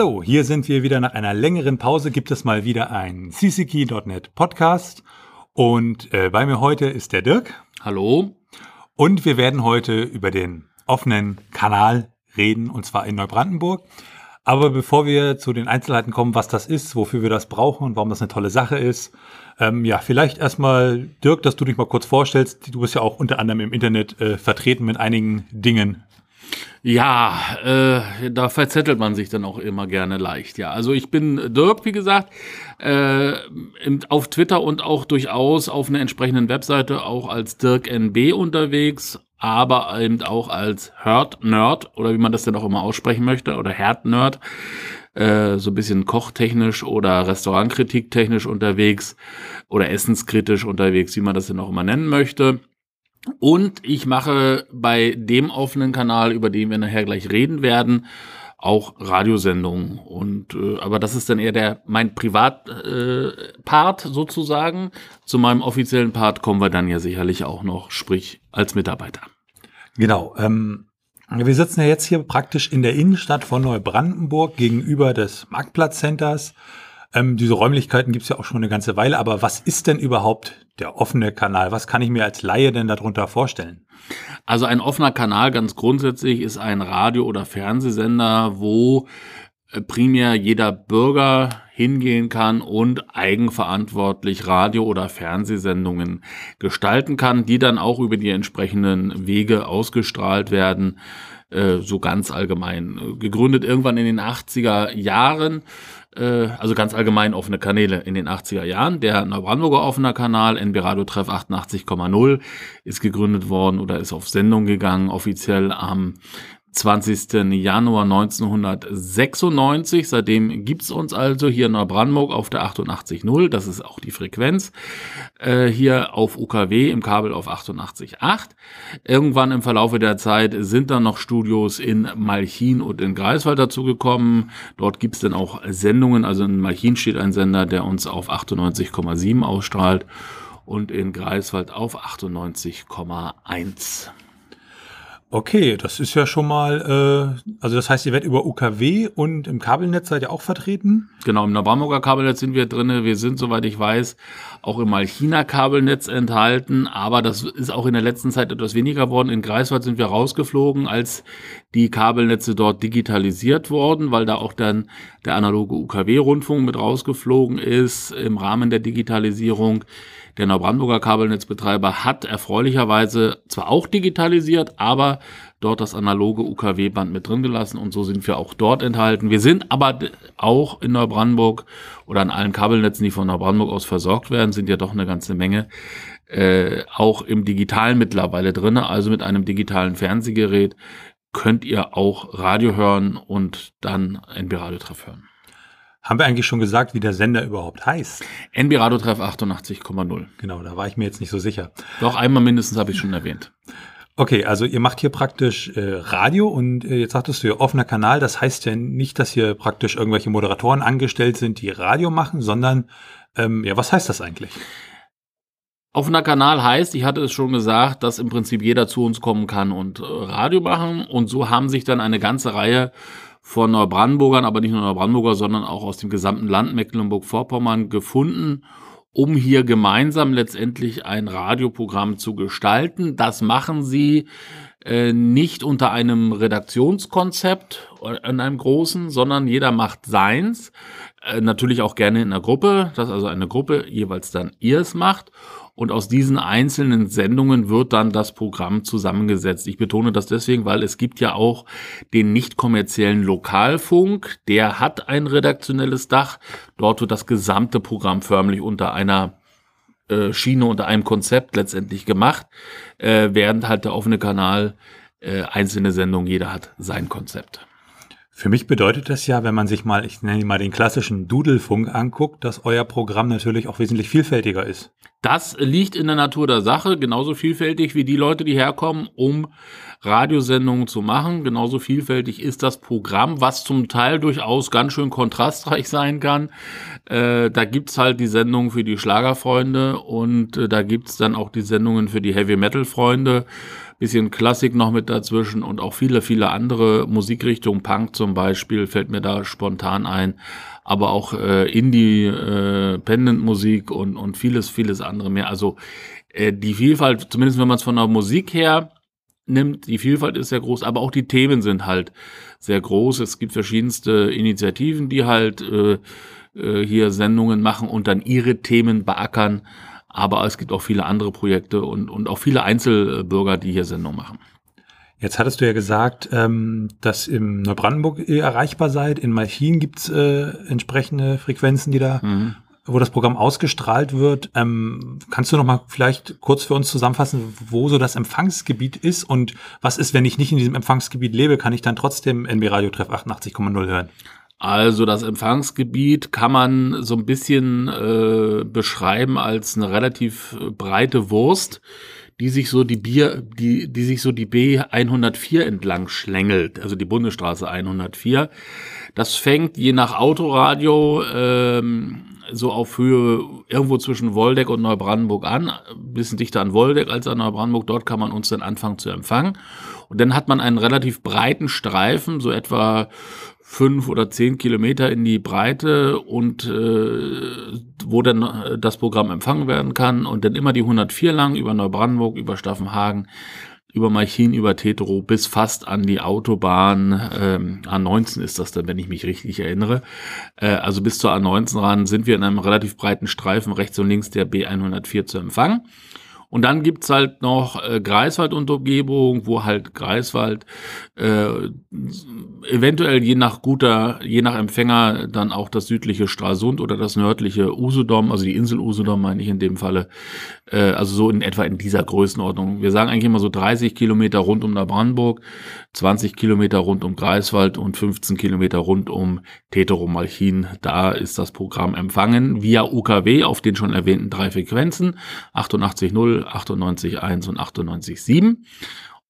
Hallo, hier sind wir wieder nach einer längeren Pause. Gibt es mal wieder ein cckey.net Podcast. Und äh, bei mir heute ist der Dirk. Hallo. Und wir werden heute über den offenen Kanal reden, und zwar in Neubrandenburg. Aber bevor wir zu den Einzelheiten kommen, was das ist, wofür wir das brauchen und warum das eine tolle Sache ist, ähm, ja, vielleicht erstmal, Dirk, dass du dich mal kurz vorstellst. Du bist ja auch unter anderem im Internet äh, vertreten mit einigen Dingen. Ja, äh, da verzettelt man sich dann auch immer gerne leicht. Ja, also ich bin Dirk, wie gesagt, äh, auf Twitter und auch durchaus auf einer entsprechenden Webseite auch als Dirk NB unterwegs, aber eben auch als Herd Nerd oder wie man das denn auch immer aussprechen möchte oder Herd Nerd. Äh, so ein bisschen kochtechnisch oder Restaurantkritik-technisch unterwegs oder essenskritisch unterwegs, wie man das denn auch immer nennen möchte. Und ich mache bei dem offenen Kanal, über den wir nachher gleich reden werden, auch Radiosendungen. Und äh, aber das ist dann eher der mein Privatpart äh, Part sozusagen. Zu meinem offiziellen Part kommen wir dann ja sicherlich auch noch, sprich als Mitarbeiter. Genau. Ähm, wir sitzen ja jetzt hier praktisch in der Innenstadt von Neubrandenburg gegenüber des Marktplatzcenters. Ähm, diese Räumlichkeiten gibt es ja auch schon eine ganze Weile, aber was ist denn überhaupt der offene Kanal? Was kann ich mir als Laie denn darunter vorstellen? Also ein offener Kanal ganz grundsätzlich ist ein Radio- oder Fernsehsender, wo äh, primär jeder Bürger hingehen kann und eigenverantwortlich Radio- oder Fernsehsendungen gestalten kann, die dann auch über die entsprechenden Wege ausgestrahlt werden, äh, so ganz allgemein. Gegründet irgendwann in den 80er Jahren äh, also ganz allgemein offene Kanäle in den 80er Jahren. Der Neubrandenburger offener Kanal, NB Radio Treff 88,0, ist gegründet worden oder ist auf Sendung gegangen, offiziell am 20. Januar 1996. Seitdem gibt's uns also hier in Neubrandenburg auf der 88.0, das ist auch die Frequenz, äh, hier auf UKW im Kabel auf 88.8. Irgendwann im Verlaufe der Zeit sind dann noch Studios in Malchin und in Greifswald dazugekommen. Dort gibt's dann auch Sendungen, also in Malchin steht ein Sender, der uns auf 98,7 ausstrahlt und in Greifswald auf 98,1. Okay, das ist ja schon mal, äh, also das heißt, ihr werdet über UKW und im Kabelnetz seid ihr auch vertreten? Genau, im Neubrandenburger Kabelnetz sind wir drinne. Wir sind, soweit ich weiß, auch im Malchiner Kabelnetz enthalten, aber das ist auch in der letzten Zeit etwas weniger geworden. In Greifswald sind wir rausgeflogen, als die Kabelnetze dort digitalisiert wurden, weil da auch dann der analoge UKW-Rundfunk mit rausgeflogen ist im Rahmen der Digitalisierung. Der Neubrandenburger Kabelnetzbetreiber hat erfreulicherweise zwar auch digitalisiert, aber dort das analoge UKW-Band mit drin gelassen und so sind wir auch dort enthalten. Wir sind aber auch in Neubrandenburg oder an allen Kabelnetzen, die von Neubrandenburg aus versorgt werden, sind ja doch eine ganze Menge, äh, auch im Digitalen mittlerweile drin. Also mit einem digitalen Fernsehgerät könnt ihr auch Radio hören und dann NB Radio Treff hören. Haben wir eigentlich schon gesagt, wie der Sender überhaupt heißt? NB Radio Treff 88,0. Genau, da war ich mir jetzt nicht so sicher. Doch, einmal mindestens habe ich schon erwähnt. Okay, also ihr macht hier praktisch äh, Radio und äh, jetzt sagtest du ja offener Kanal. Das heißt ja nicht, dass hier praktisch irgendwelche Moderatoren angestellt sind, die Radio machen, sondern ähm, ja, was heißt das eigentlich? Offener Kanal heißt, ich hatte es schon gesagt, dass im Prinzip jeder zu uns kommen kann und äh, Radio machen. Und so haben sich dann eine ganze Reihe von Neubrandenburgern, aber nicht nur Neubrandenburger, sondern auch aus dem gesamten Land Mecklenburg-Vorpommern gefunden, um hier gemeinsam letztendlich ein Radioprogramm zu gestalten. Das machen sie äh, nicht unter einem Redaktionskonzept in einem großen, sondern jeder macht seins. Äh, natürlich auch gerne in einer Gruppe, dass also eine Gruppe jeweils dann ihrs macht. Und aus diesen einzelnen Sendungen wird dann das Programm zusammengesetzt. Ich betone das deswegen, weil es gibt ja auch den nicht kommerziellen Lokalfunk. Der hat ein redaktionelles Dach. Dort wird das gesamte Programm förmlich unter einer äh, Schiene, unter einem Konzept letztendlich gemacht, äh, während halt der offene Kanal äh, einzelne Sendungen, jeder hat sein Konzept. Für mich bedeutet das ja, wenn man sich mal, ich nenne mal den klassischen Dudelfunk anguckt, dass euer Programm natürlich auch wesentlich vielfältiger ist. Das liegt in der Natur der Sache, genauso vielfältig wie die Leute, die herkommen, um Radiosendungen zu machen. Genauso vielfältig ist das Programm, was zum Teil durchaus ganz schön kontrastreich sein kann. Äh, da gibt's halt die Sendungen für die Schlagerfreunde und äh, da gibt's dann auch die Sendungen für die Heavy Metal Freunde. Bisschen Klassik noch mit dazwischen und auch viele, viele andere Musikrichtungen. Punk zum Beispiel fällt mir da spontan ein, aber auch äh, Indie-Pendant-Musik äh, und, und vieles, vieles andere mehr. Also äh, die Vielfalt, zumindest wenn man es von der Musik her nimmt, die Vielfalt ist sehr groß, aber auch die Themen sind halt sehr groß. Es gibt verschiedenste Initiativen, die halt äh, äh, hier Sendungen machen und dann ihre Themen beackern. Aber es gibt auch viele andere Projekte und, und auch viele Einzelbürger, die hier Sendungen machen. Jetzt hattest du ja gesagt, ähm, dass im Neubrandenburg ihr erreichbar seid. In Malchin gibt's äh, entsprechende Frequenzen, die da, mhm. wo das Programm ausgestrahlt wird. Ähm, kannst du noch mal vielleicht kurz für uns zusammenfassen, wo so das Empfangsgebiet ist und was ist, wenn ich nicht in diesem Empfangsgebiet lebe, kann ich dann trotzdem NB Radio Treff 88,0 hören? Also das Empfangsgebiet kann man so ein bisschen äh, beschreiben als eine relativ breite Wurst die sich so die Bier, die, die sich so die B104 entlang schlängelt, also die Bundesstraße 104. Das fängt je nach Autoradio ähm, so auf Höhe irgendwo zwischen Woldeck und Neubrandenburg an, bisschen dichter an Woldeck als an Neubrandenburg. Dort kann man uns dann anfangen zu empfangen. Und dann hat man einen relativ breiten Streifen, so etwa fünf oder zehn Kilometer in die Breite und äh, wo dann äh, das Programm empfangen werden kann und dann immer die 104 lang über Neubrandenburg, über Staffenhagen, über Malchin, über Tetero bis fast an die Autobahn ähm, A19 ist das dann, wenn ich mich richtig erinnere. Äh, also bis zur A19 ran sind wir in einem relativ breiten Streifen rechts und links der B104 zu empfangen. Und dann gibt's halt noch äh, Greifswald und Umgebung, wo halt Greifswald äh, eventuell je nach guter, je nach Empfänger dann auch das südliche Stralsund oder das nördliche Usedom, also die Insel Usedom meine ich in dem Falle, äh, also so in etwa in dieser Größenordnung. Wir sagen eigentlich immer so 30 Kilometer rund um Brandenburg, 20 Kilometer rund um Greifswald und 15 Kilometer rund um Teterow-Malchin. Da ist das Programm empfangen via UKW auf den schon erwähnten drei Frequenzen 88.0, 98.1 und 98.7.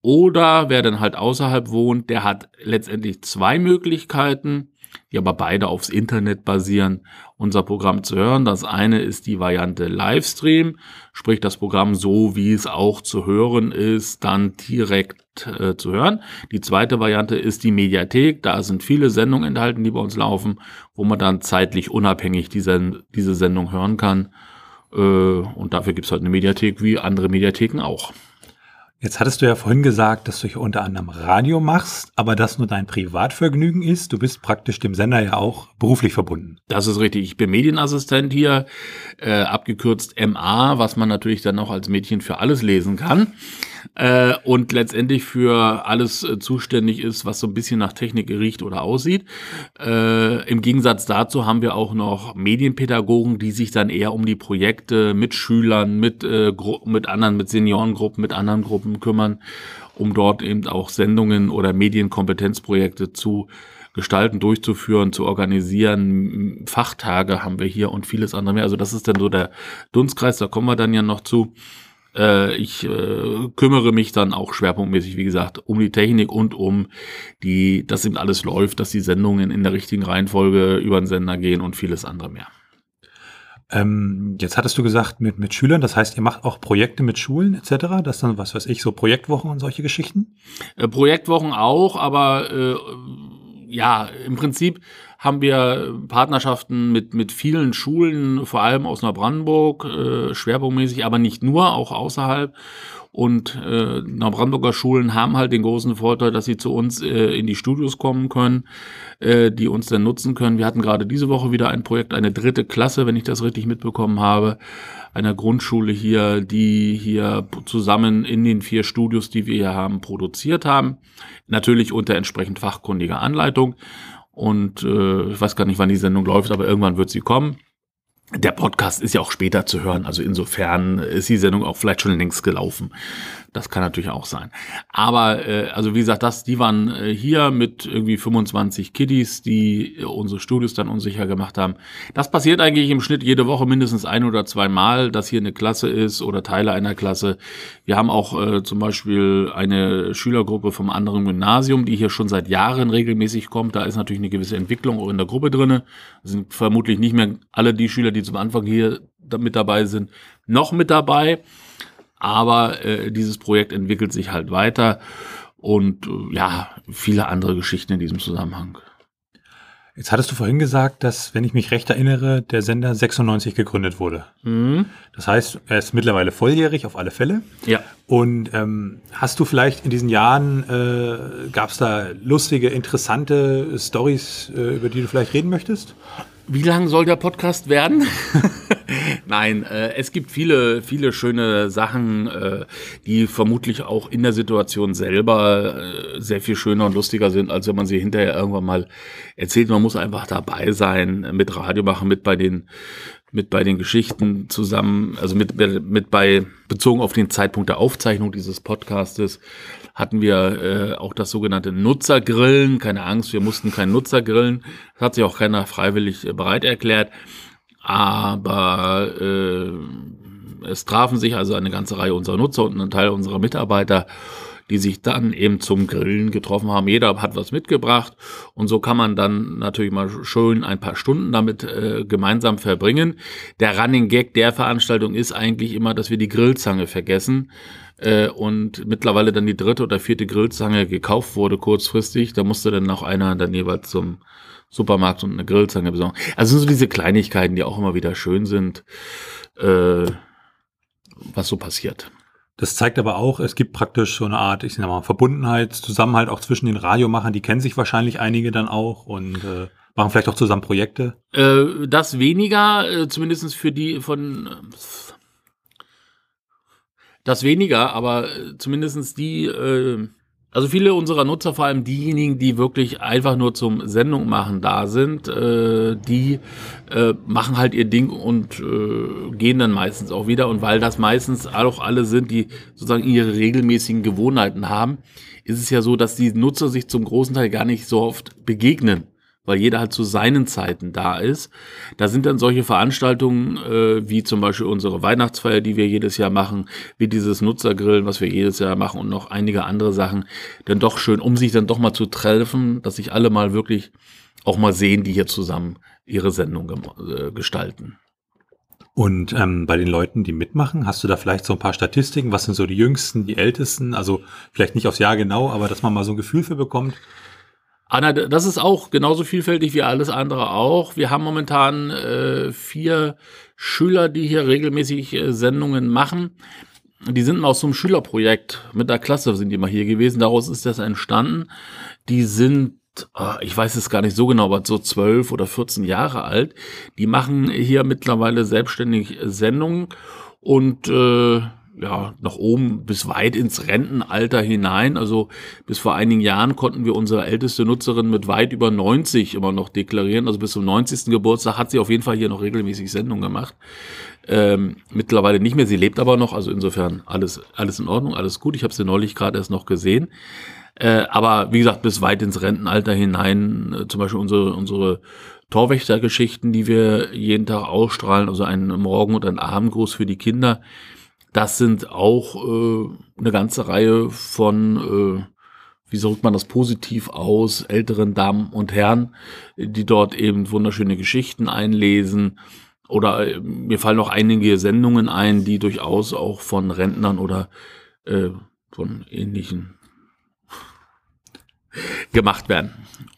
Oder wer dann halt außerhalb wohnt, der hat letztendlich zwei Möglichkeiten, die aber beide aufs Internet basieren, unser Programm zu hören. Das eine ist die Variante Livestream, sprich das Programm so, wie es auch zu hören ist, dann direkt äh, zu hören. Die zweite Variante ist die Mediathek. Da sind viele Sendungen enthalten, die bei uns laufen, wo man dann zeitlich unabhängig diese, diese Sendung hören kann. Äh, und dafür gibt es halt eine Mediathek wie andere Mediatheken auch. Jetzt hattest du ja vorhin gesagt, dass du hier unter anderem Radio machst, aber das nur dein Privatvergnügen ist. Du bist praktisch dem Sender ja auch beruflich verbunden. Das ist richtig. Ich bin Medienassistent hier, äh, abgekürzt MA, was man natürlich dann auch als Mädchen für alles lesen kann äh, und letztendlich für alles äh, zuständig ist, was so ein bisschen nach Technik riecht oder aussieht. Äh, Im Gegensatz dazu haben wir auch noch Medienpädagogen, die sich dann eher um die Projekte mit Schülern, mit, äh, mit anderen, mit Seniorengruppen, mit anderen Gruppen kümmern, um dort eben auch Sendungen oder Medienkompetenzprojekte zu gestalten, durchzuführen, zu organisieren. Fachtage haben wir hier und vieles andere mehr. Also das ist dann so der Dunstkreis, da kommen wir dann ja noch zu. Äh, ich äh, kümmere mich dann auch schwerpunktmäßig, wie gesagt, um die Technik und um die, dass eben alles läuft, dass die Sendungen in der richtigen Reihenfolge über den Sender gehen und vieles andere mehr. Ähm, jetzt hattest du gesagt mit, mit Schülern, das heißt, ihr macht auch Projekte mit Schulen etc., das dann, was weiß ich, so Projektwochen und solche Geschichten? Äh, Projektwochen auch, aber äh, ja, im Prinzip haben wir Partnerschaften mit, mit vielen Schulen, vor allem aus Neubrandenburg, äh, schwerpunktmäßig, aber nicht nur, auch außerhalb. Und äh, Neubrandenburger Schulen haben halt den großen Vorteil, dass sie zu uns äh, in die Studios kommen können, äh, die uns dann nutzen können. Wir hatten gerade diese Woche wieder ein Projekt, eine dritte Klasse, wenn ich das richtig mitbekommen habe, einer Grundschule hier, die hier zusammen in den vier Studios, die wir hier haben, produziert haben. Natürlich unter entsprechend fachkundiger Anleitung. Und äh, ich weiß gar nicht, wann die Sendung läuft, aber irgendwann wird sie kommen. Der Podcast ist ja auch später zu hören, also insofern ist die Sendung auch vielleicht schon längst gelaufen. Das kann natürlich auch sein. Aber äh, also wie gesagt, das, die waren äh, hier mit irgendwie 25 Kiddies, die äh, unsere Studios dann unsicher gemacht haben. Das passiert eigentlich im Schnitt jede Woche mindestens ein oder zwei Mal, dass hier eine Klasse ist oder Teile einer Klasse. Wir haben auch äh, zum Beispiel eine Schülergruppe vom anderen Gymnasium, die hier schon seit Jahren regelmäßig kommt. Da ist natürlich eine gewisse Entwicklung auch in der Gruppe drinne. Sind vermutlich nicht mehr alle die Schüler, die zum Anfang hier mit dabei sind, noch mit dabei. Aber äh, dieses Projekt entwickelt sich halt weiter und äh, ja, viele andere Geschichten in diesem Zusammenhang. Jetzt hattest du vorhin gesagt, dass, wenn ich mich recht erinnere, der Sender 96 gegründet wurde. Mhm. Das heißt, er ist mittlerweile volljährig auf alle Fälle. Ja. Und ähm, hast du vielleicht in diesen Jahren, äh, gab es da lustige, interessante Stories, äh, über die du vielleicht reden möchtest? Wie lang soll der Podcast werden? Nein, äh, es gibt viele, viele schöne Sachen, äh, die vermutlich auch in der Situation selber äh, sehr viel schöner und lustiger sind, als wenn man sie hinterher irgendwann mal erzählt. Man muss einfach dabei sein, mit Radio machen, mit bei den mit bei den Geschichten zusammen, also mit, mit bei, bezogen auf den Zeitpunkt der Aufzeichnung dieses Podcastes, hatten wir äh, auch das sogenannte Nutzergrillen. Keine Angst, wir mussten kein Nutzergrillen. Das hat sich auch keiner freiwillig äh, bereit erklärt. Aber äh, es trafen sich also eine ganze Reihe unserer Nutzer und ein Teil unserer Mitarbeiter, die sich dann eben zum Grillen getroffen haben. Jeder hat was mitgebracht und so kann man dann natürlich mal schön ein paar Stunden damit äh, gemeinsam verbringen. Der Running Gag der Veranstaltung ist eigentlich immer, dass wir die Grillzange vergessen äh, und mittlerweile dann die dritte oder vierte Grillzange gekauft wurde kurzfristig. Da musste dann noch einer dann jeweils zum Supermarkt und eine Grillzange besorgen. Also so diese Kleinigkeiten, die auch immer wieder schön sind, äh, was so passiert. Das zeigt aber auch, es gibt praktisch so eine Art, ich sag mal, Verbundenheit, Zusammenhalt auch zwischen den Radiomachern, die kennen sich wahrscheinlich einige dann auch und äh, machen vielleicht auch zusammen Projekte. Äh, das weniger, äh, zumindest für die von das weniger, aber äh, zumindestens die, äh, also viele unserer Nutzer, vor allem diejenigen, die wirklich einfach nur zum Sendung machen da sind, äh, die äh, machen halt ihr Ding und äh, gehen dann meistens auch wieder. Und weil das meistens auch alle sind, die sozusagen ihre regelmäßigen Gewohnheiten haben, ist es ja so, dass die Nutzer sich zum großen Teil gar nicht so oft begegnen weil jeder halt zu seinen Zeiten da ist. Da sind dann solche Veranstaltungen äh, wie zum Beispiel unsere Weihnachtsfeier, die wir jedes Jahr machen, wie dieses Nutzergrillen, was wir jedes Jahr machen und noch einige andere Sachen, dann doch schön, um sich dann doch mal zu treffen, dass sich alle mal wirklich auch mal sehen, die hier zusammen ihre Sendung äh, gestalten. Und ähm, bei den Leuten, die mitmachen, hast du da vielleicht so ein paar Statistiken? Was sind so die Jüngsten, die Ältesten? Also vielleicht nicht aufs Jahr genau, aber dass man mal so ein Gefühl für bekommt. Anna, das ist auch genauso vielfältig wie alles andere auch. Wir haben momentan äh, vier Schüler, die hier regelmäßig äh, Sendungen machen. Die sind mal aus so einem Schülerprojekt mit der Klasse sind die mal hier gewesen. Daraus ist das entstanden. Die sind ah, ich weiß es gar nicht so genau, aber so zwölf oder 14 Jahre alt. Die machen hier mittlerweile selbstständig Sendungen und äh, ja, nach oben bis weit ins Rentenalter hinein. Also bis vor einigen Jahren konnten wir unsere älteste Nutzerin mit weit über 90 immer noch deklarieren. Also bis zum 90. Geburtstag hat sie auf jeden Fall hier noch regelmäßig Sendungen gemacht. Ähm, mittlerweile nicht mehr. Sie lebt aber noch. Also insofern alles, alles in Ordnung, alles gut. Ich habe sie neulich gerade erst noch gesehen. Äh, aber wie gesagt, bis weit ins Rentenalter hinein, äh, zum Beispiel unsere, unsere Torwächtergeschichten, die wir jeden Tag ausstrahlen, also einen Morgen- und einen Abendgruß für die Kinder das sind auch äh, eine ganze Reihe von, äh, wie drückt man das positiv aus, älteren Damen und Herren, die dort eben wunderschöne Geschichten einlesen. Oder äh, mir fallen noch einige Sendungen ein, die durchaus auch von Rentnern oder äh, von ähnlichen gemacht werden.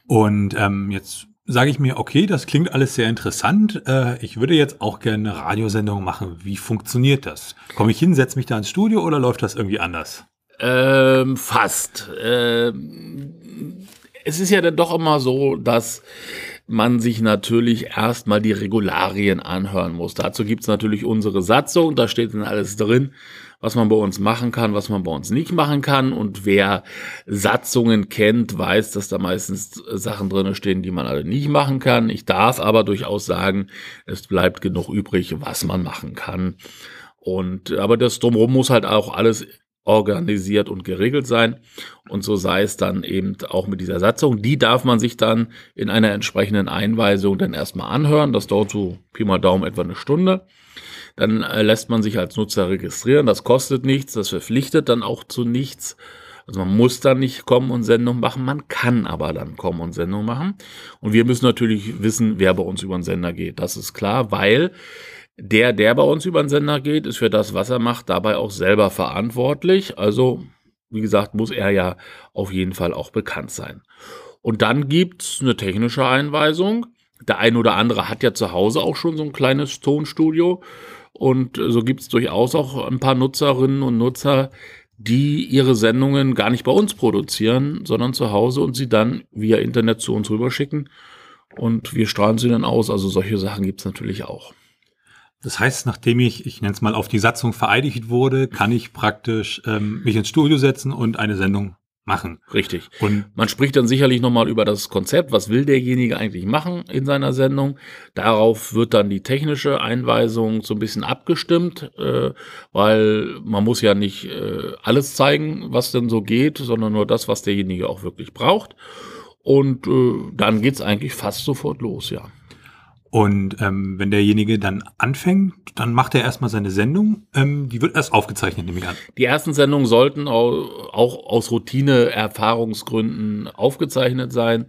Und ähm, jetzt sage ich mir, okay, das klingt alles sehr interessant. Äh, ich würde jetzt auch gerne eine Radiosendung machen. Wie funktioniert das? Komme ich hin, setze mich da ins Studio oder läuft das irgendwie anders? Ähm, fast. Ähm, es ist ja dann doch immer so, dass man sich natürlich erstmal die Regularien anhören muss. Dazu gibt es natürlich unsere Satzung, da steht dann alles drin, was man bei uns machen kann, was man bei uns nicht machen kann. Und wer Satzungen kennt, weiß, dass da meistens Sachen drin stehen, die man alle nicht machen kann. Ich darf aber durchaus sagen, es bleibt genug übrig, was man machen kann. Und aber das drumherum muss halt auch alles organisiert und geregelt sein. Und so sei es dann eben auch mit dieser Satzung. Die darf man sich dann in einer entsprechenden Einweisung dann erstmal anhören. Das dauert so Pi mal Daumen etwa eine Stunde. Dann äh, lässt man sich als Nutzer registrieren. Das kostet nichts, das verpflichtet dann auch zu nichts. Also man muss dann nicht kommen und Sendung machen, man kann aber dann kommen und Sendung machen. Und wir müssen natürlich wissen, wer bei uns über den Sender geht. Das ist klar, weil Der, der bei uns über den Sender geht, ist für das, was er macht, dabei auch selber verantwortlich. Also, wie gesagt, muss er ja auf jeden Fall auch bekannt sein. Und dann gibt's eine technische Einweisung. Der ein oder andere hat ja zu Hause auch schon so ein kleines Tonstudio. Und so gibt's durchaus auch ein paar Nutzerinnen und Nutzer, die ihre Sendungen gar nicht bei uns produzieren, sondern zu Hause und sie dann via Internet zu uns rüberschicken. Und wir strahlen sie dann aus. Also solche Sachen gibt's natürlich auch. Das heißt, nachdem ich, ich nenne es mal, auf die Satzung vereidigt wurde, kann ich praktisch ähm, mich ins Studio setzen und eine Sendung machen. Richtig. Und man spricht dann sicherlich nochmal über das Konzept, was will derjenige eigentlich machen in seiner Sendung. Darauf wird dann die technische Einweisung so ein bisschen abgestimmt, äh, weil man muss ja nicht äh, alles zeigen, was denn so geht, sondern nur das, was derjenige auch wirklich braucht. Und äh, dann geht's eigentlich fast sofort los, ja. Und ähm, wenn derjenige dann anfängt, dann macht er erstmal seine Sendung. Ähm, die wird erst aufgezeichnet, nehme ich an. Die ersten Sendungen sollten auch, aus Routine-Erfahrungsgründen aufgezeichnet sein.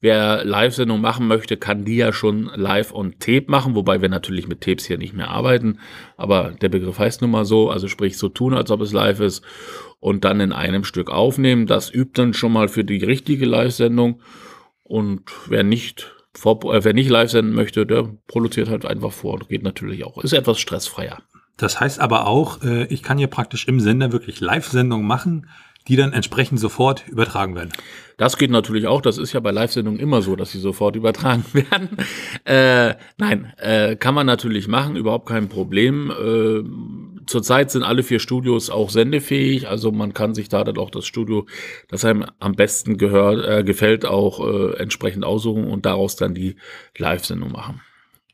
Wer Live-Sendung machen möchte, kann die ja schon live on Tape machen, wobei wir natürlich mit Tapes hier nicht mehr arbeiten. Aber der Begriff heißt nun mal so, also sprich so tun, als ob es live ist und dann in einem Stück aufnehmen. Das übt dann schon mal für die richtige Live-Sendung. Und wer nicht vor, äh, wer nicht live senden möchte, der produziert halt einfach vor. Geht natürlich auch. Ist etwas stressfreier. Das heißt aber auch, äh, ich kann hier praktisch im Sender wirklich Live-Sendungen machen, die dann entsprechend sofort übertragen werden. Das geht natürlich auch. Das ist ja bei Live-Sendungen immer so, dass sie sofort übertragen werden. Äh, nein, äh, kann man natürlich machen, überhaupt kein Problem. Zurzeit sind alle vier Studios auch sendefähig, also man kann sich da dann auch das Studio, das einem am besten gehört, äh, gefällt, auch äh, entsprechend aussuchen und daraus dann die Live-Sendung machen.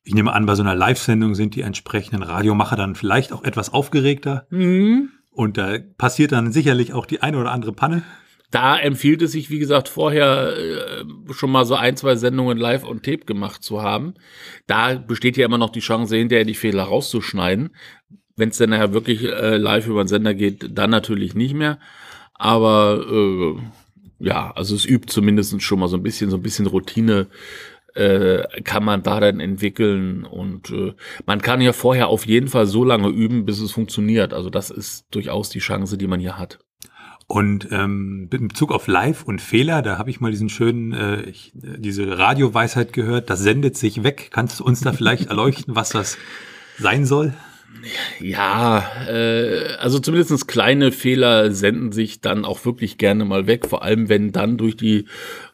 Ich nehme an, bei so einer Live-Sendung sind die entsprechenden Radiomacher dann vielleicht auch etwas aufgeregter. Mhm. Und da passiert dann sicherlich auch die eine oder andere Panne. Da empfiehlt es sich, wie gesagt, vorher äh, schon mal so ein, zwei Sendungen live und tape gemacht zu haben. Da besteht ja immer noch die Chance, hinterher die Fehler rauszuschneiden. Wenn es dann nachher wirklich äh, live über den Sender geht, dann natürlich nicht mehr. Aber äh, ja, also es übt zumindest schon mal so ein bisschen, so ein bisschen Routine äh, kann man da dann entwickeln und äh, man kann ja vorher auf jeden Fall so lange üben, bis es funktioniert. Also das ist durchaus die Chance, die man hier hat. Und ähm, in Bezug auf Live und Fehler, da habe ich mal diesen schönen, äh, ich, diese Radioweisheit gehört, das sendet sich weg. Kannst du uns da vielleicht erleuchten, was das sein soll? Ja, äh, also zumindest kleine Fehler senden sich dann auch wirklich gerne mal weg, vor allem wenn dann durch die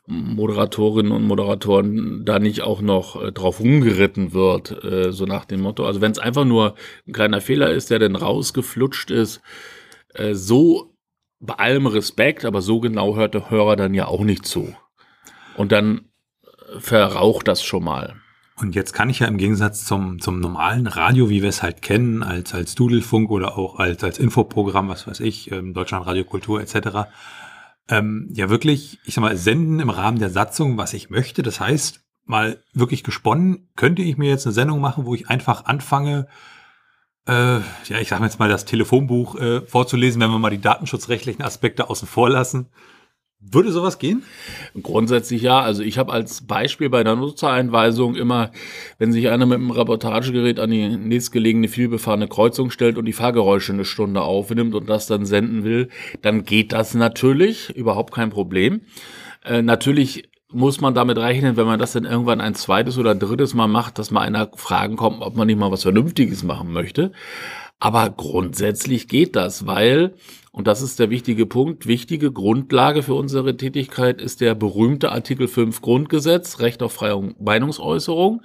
Moderatorinnen und Moderatoren da nicht auch noch äh, drauf rumgeritten wird, äh, so nach dem Motto. Also wenn es einfach nur ein kleiner Fehler ist, der dann rausgeflutscht ist, äh, so bei allem Respekt, aber so genau hört der Hörer dann ja auch nicht zu. Und dann verraucht das schon mal. Und jetzt kann ich ja im Gegensatz zum, zum normalen Radio, wie wir es halt kennen, als, als Dudelfunk oder auch als, als Infoprogramm, was weiß ich, ähm, Deutschland Radio Kultur etc., ähm, ja wirklich, ich sag mal, senden im Rahmen der Satzung, was ich möchte. Das heißt, mal wirklich gesponnen, könnte ich mir jetzt eine Sendung machen, wo ich einfach anfange, äh, ja, ich sage jetzt mal das Telefonbuch äh, vorzulesen, wenn wir mal die datenschutzrechtlichen Aspekte außen vor lassen. Würde sowas gehen? Grundsätzlich ja. Also ich habe als Beispiel bei der Nutzereinweisung immer, wenn sich einer mit einem Reportagegerät an die nächstgelegene vielbefahrene Kreuzung stellt und die Fahrgeräusche eine Stunde aufnimmt und das dann senden will, dann geht das natürlich, überhaupt kein Problem. Äh, natürlich muss man damit rechnen, wenn man das dann irgendwann ein zweites oder drittes Mal macht, dass mal einer fragen kommt, ob man nicht mal was Vernünftiges machen möchte. Aber grundsätzlich geht das, weil und das ist der wichtige Punkt. Wichtige Grundlage für unsere Tätigkeit ist der berühmte Artikel 5 Grundgesetz, Recht auf freie Meinungsäußerung.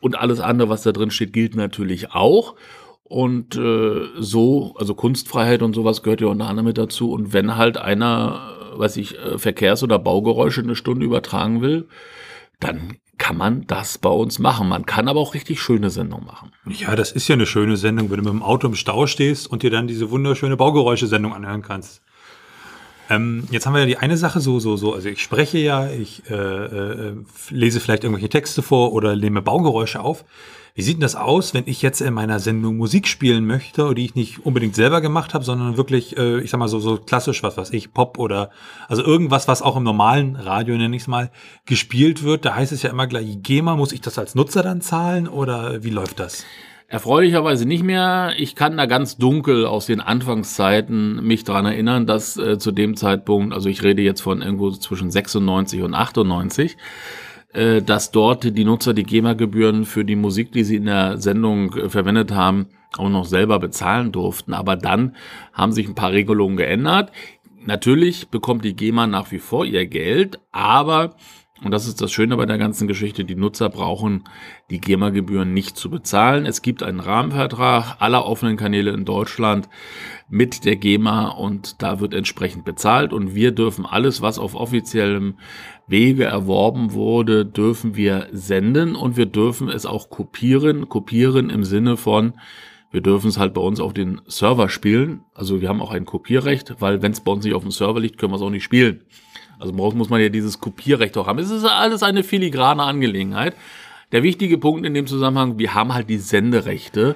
Und alles andere, was da drin steht, gilt natürlich auch. Und äh, so, also Kunstfreiheit und sowas gehört ja unter anderem mit dazu. Und wenn halt einer, weiß ich, äh, Verkehrs- oder Baugeräusche eine Stunde übertragen will, dann kann man das bei uns machen. Man kann aber auch richtig schöne Sendungen machen. Ja, das ist ja eine schöne Sendung, wenn du mit dem Auto im Stau stehst und dir dann diese wunderschöne Baugeräusche-Sendung anhören kannst. Ähm, jetzt haben wir ja die eine Sache so, so, so. Also ich spreche ja, ich äh, äh, lese vielleicht irgendwelche Texte vor oder nehme Baugeräusche auf. Wie sieht denn das aus, wenn ich jetzt in meiner Sendung Musik spielen möchte, die ich nicht unbedingt selber gemacht habe, sondern wirklich, äh, ich sag mal so, so klassisch, was weiß ich, Pop oder also irgendwas, was auch im normalen Radio, nenne ich es mal, gespielt wird. Da heißt es ja immer gleich, GEMA, muss ich das als Nutzer dann zahlen oder wie läuft das? Erfreulicherweise nicht mehr. Ich kann da ganz dunkel aus den Anfangszeiten mich dran erinnern, dass äh, zu dem Zeitpunkt, also ich rede jetzt von irgendwo zwischen 96 und 98, äh, dass dort die Nutzer die GEMA-Gebühren für die Musik, die sie in der Sendung äh, verwendet haben, auch noch selber bezahlen durften. Aber dann haben sich ein paar Regelungen geändert. Natürlich bekommt die GEMA nach wie vor ihr Geld, aber und das ist das Schöne bei der ganzen Geschichte. Die Nutzer brauchen die GEMA-Gebühren nicht zu bezahlen. Es gibt einen Rahmenvertrag aller offenen Kanäle in Deutschland mit der GEMA und da wird entsprechend bezahlt und wir dürfen alles, was auf offiziellem Wege erworben wurde, dürfen wir senden und wir dürfen es auch kopieren. Kopieren im Sinne von, wir dürfen es halt bei uns auf den Server spielen. Also wir haben auch ein Kopierrecht, weil wenn es bei uns nicht auf dem Server liegt, können wir es auch nicht spielen. Also muss, muss man ja dieses Kopierrecht auch haben. Es ist alles eine filigrane Angelegenheit. Der wichtige Punkt in dem Zusammenhang, wir haben halt die Senderechte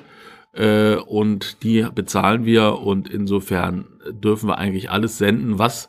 äh, und die bezahlen wir und insofern dürfen wir eigentlich alles senden, was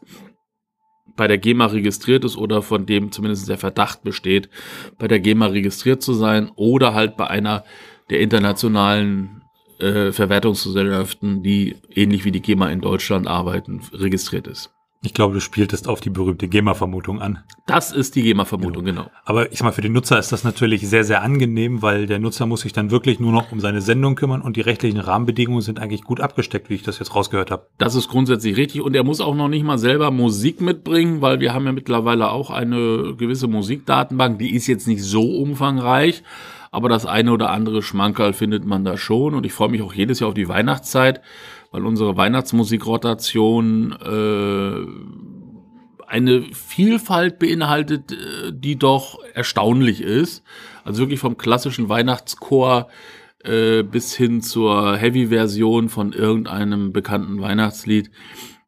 bei der GEMA registriert ist oder von dem zumindest der Verdacht besteht, bei der GEMA registriert zu sein oder halt bei einer der internationalen äh, Verwertungsgesellschaften, die ähnlich wie die GEMA in Deutschland arbeiten, registriert ist. Ich glaube, du spieltest auf die berühmte GEMA-Vermutung an. Das ist die GEMA-Vermutung, genau. genau. Aber ich sag mal, für den Nutzer ist das natürlich sehr, sehr angenehm, weil der Nutzer muss sich dann wirklich nur noch um seine Sendung kümmern und die rechtlichen Rahmenbedingungen sind eigentlich gut abgesteckt, wie ich das jetzt rausgehört habe. Das ist grundsätzlich richtig und er muss auch noch nicht mal selber Musik mitbringen, weil wir haben ja mittlerweile auch eine gewisse Musikdatenbank, die ist jetzt nicht so umfangreich, aber das eine oder andere Schmankerl findet man da schon und ich freue mich auch jedes Jahr auf die Weihnachtszeit weil unsere Weihnachtsmusikrotation äh, eine Vielfalt beinhaltet, äh, die doch erstaunlich ist. Also wirklich vom klassischen Weihnachtschor äh, bis hin zur Heavy-Version von irgendeinem bekannten Weihnachtslied.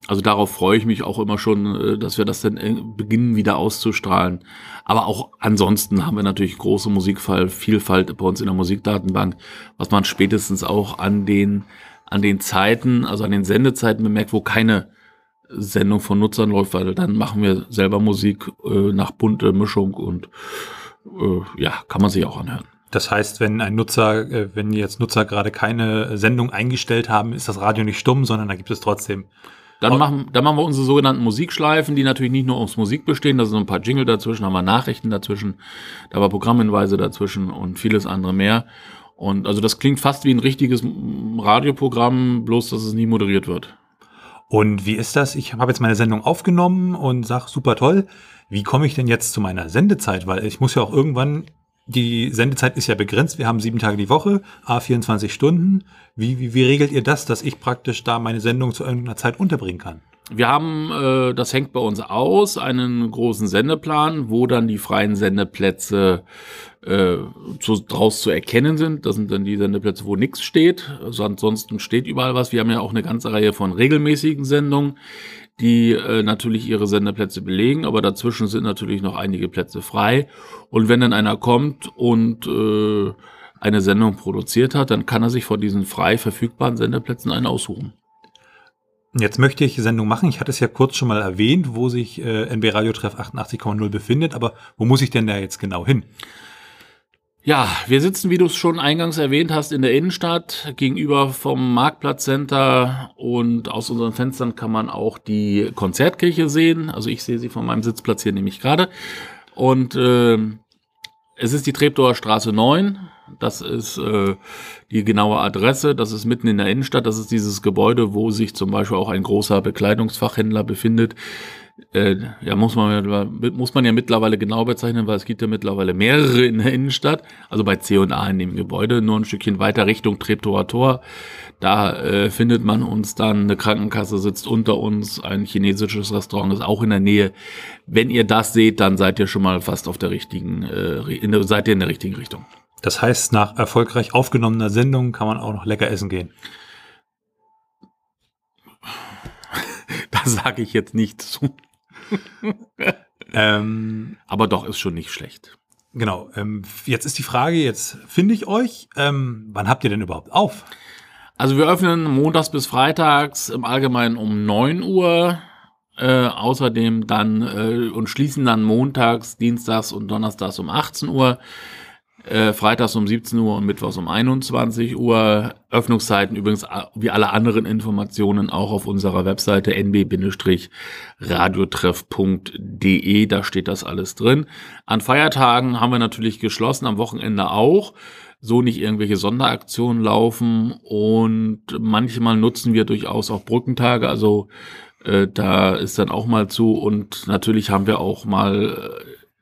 Also darauf freue ich mich auch immer schon, äh, dass wir das dann beginnen wieder auszustrahlen. Aber auch ansonsten haben wir natürlich große Musikvielfalt bei uns in der Musikdatenbank, was man spätestens auch an den an den Zeiten, also an den Sendezeiten bemerkt, wo keine Sendung von Nutzern läuft, weil dann machen wir selber Musik äh, nach bunte Mischung und äh, ja, kann man sich auch anhören. Das heißt, wenn ein Nutzer, äh, wenn jetzt Nutzer gerade keine Sendung eingestellt haben, ist das Radio nicht stumm, sondern da gibt es trotzdem. Dann machen, dann machen wir unsere sogenannten Musikschleifen, die natürlich nicht nur aus Musik bestehen, da sind ein paar Jingle dazwischen, haben wir Nachrichten dazwischen, da war Programmhinweise dazwischen und vieles andere mehr. Und also das klingt fast wie ein richtiges Radioprogramm, bloß dass es nie moderiert wird. Und wie ist das? Ich habe jetzt meine Sendung aufgenommen und sage, super toll. Wie komme ich denn jetzt zu meiner Sendezeit? Weil ich muss ja auch irgendwann, die Sendezeit ist ja begrenzt. Wir haben sieben Tage die Woche, a 24 Stunden. Wie, wie, wie regelt ihr das, dass ich praktisch da meine Sendung zu irgendeiner Zeit unterbringen kann? Wir haben, äh, das hängt bei uns aus, einen großen Sendeplan, wo dann die freien Sendeplätze äh, zu, draus zu erkennen sind. Das sind dann die Sendeplätze, wo nichts steht. Also ansonsten steht überall was. Wir haben ja auch eine ganze Reihe von regelmäßigen Sendungen, die äh, natürlich ihre Sendeplätze belegen, aber dazwischen sind natürlich noch einige Plätze frei. Und wenn dann einer kommt und äh, eine Sendung produziert hat, dann kann er sich von diesen frei verfügbaren Sendeplätzen einen aussuchen. Jetzt möchte ich Sendung machen. Ich hatte es ja kurz schon mal erwähnt, wo sich äh, NB Radio Treff 88,0 befindet, aber wo muss ich denn da jetzt genau hin? Ja, wir sitzen, wie du es schon eingangs erwähnt hast, in der Innenstadt gegenüber vom Marktplatzcenter und aus unseren Fenstern kann man auch die Konzertkirche sehen. Also ich sehe sie von meinem Sitzplatz hier nämlich gerade. Und äh, es ist die Treptower Straße 9 das ist äh, die genaue Adresse. Das ist mitten in der Innenstadt. Das ist dieses Gebäude, wo sich zum Beispiel auch ein großer Bekleidungsfachhändler befindet. Äh, ja, muss man, muss man ja mittlerweile genau bezeichnen, weil es gibt ja mittlerweile mehrere in der Innenstadt. Also bei C&A in dem Gebäude, nur ein Stückchen weiter Richtung Treptower Tor. Da äh, findet man uns dann, eine Krankenkasse sitzt unter uns, ein chinesisches Restaurant ist auch in der Nähe. Wenn ihr das seht, dann seid ihr schon mal fast auf der richtigen, äh, in, seid ihr in der richtigen Richtung. Das heißt, nach erfolgreich aufgenommener Sendung kann man auch noch lecker essen gehen. Das sage ich jetzt nicht zu. ähm, Aber doch ist schon nicht schlecht. Genau. Ähm, jetzt ist die Frage, jetzt finde ich euch. Ähm, wann habt ihr denn überhaupt auf? Also wir öffnen montags bis freitags im Allgemeinen um 9 Uhr. Äh, außerdem dann äh, und schließen dann montags, dienstags und donnerstags um 18 Uhr. Äh, freitags um 17 Uhr und mittwochs um 21 Uhr. Öffnungszeiten übrigens wie alle anderen Informationen auch auf unserer Webseite nb-radiotreff.de. Da steht das alles drin. An Feiertagen haben wir natürlich geschlossen, am Wochenende auch. So nicht irgendwelche Sonderaktionen laufen und manchmal nutzen wir durchaus auch Brückentage. Also äh, da ist dann auch mal zu und natürlich haben wir auch mal äh,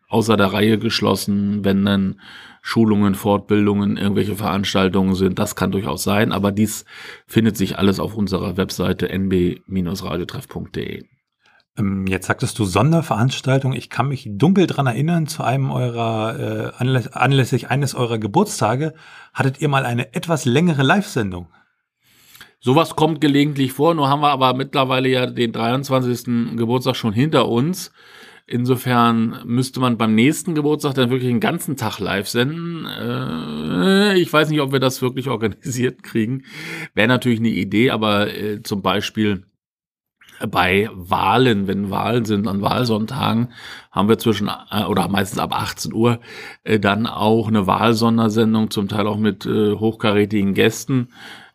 außer der Reihe geschlossen, wenn dann Schulungen, Fortbildungen, irgendwelche Veranstaltungen sind. Das kann durchaus sein, aber dies findet sich alles auf unserer Webseite nb-radiotreff.de. Ähm, jetzt sagtest du Sonderveranstaltung. Ich kann mich dunkel dran erinnern, zu einem eurer, äh, anlässlich eines eurer Geburtstage hattet ihr mal eine etwas längere Live-Sendung. Sowas kommt gelegentlich vor, nur haben wir aber mittlerweile ja den 23. Geburtstag schon hinter uns. Insofern müsste man beim nächsten Geburtstag dann wirklich einen ganzen Tag live senden. Äh, ich weiß nicht, ob wir das wirklich organisiert kriegen. Wäre natürlich eine Idee, aber äh, zum Beispiel bei Wahlen, wenn Wahlen sind an Wahlsonntagen, haben wir zwischen äh, oder meistens ab 18 Uhr dann auch eine Wahlsondersendung, zum Teil auch mit hochkarätigen Gästen.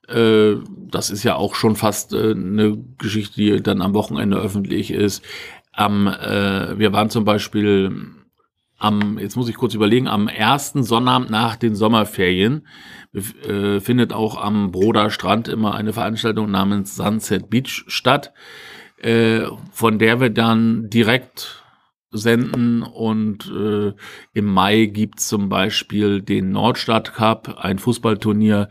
Das ist ja auch schon fast eine Geschichte, die dann am Wochenende öffentlich ist am, äh, wir waren zum Beispiel am, jetzt muss ich kurz überlegen, am ersten Sonnabend nach den Sommerferien äh, findet auch am Broder Strand immer eine Veranstaltung namens Sunset Beach statt, äh, von der wir dann direkt senden und äh, im Mai gibt's zum Beispiel den Nordstadt Cup, ein Fußballturnier,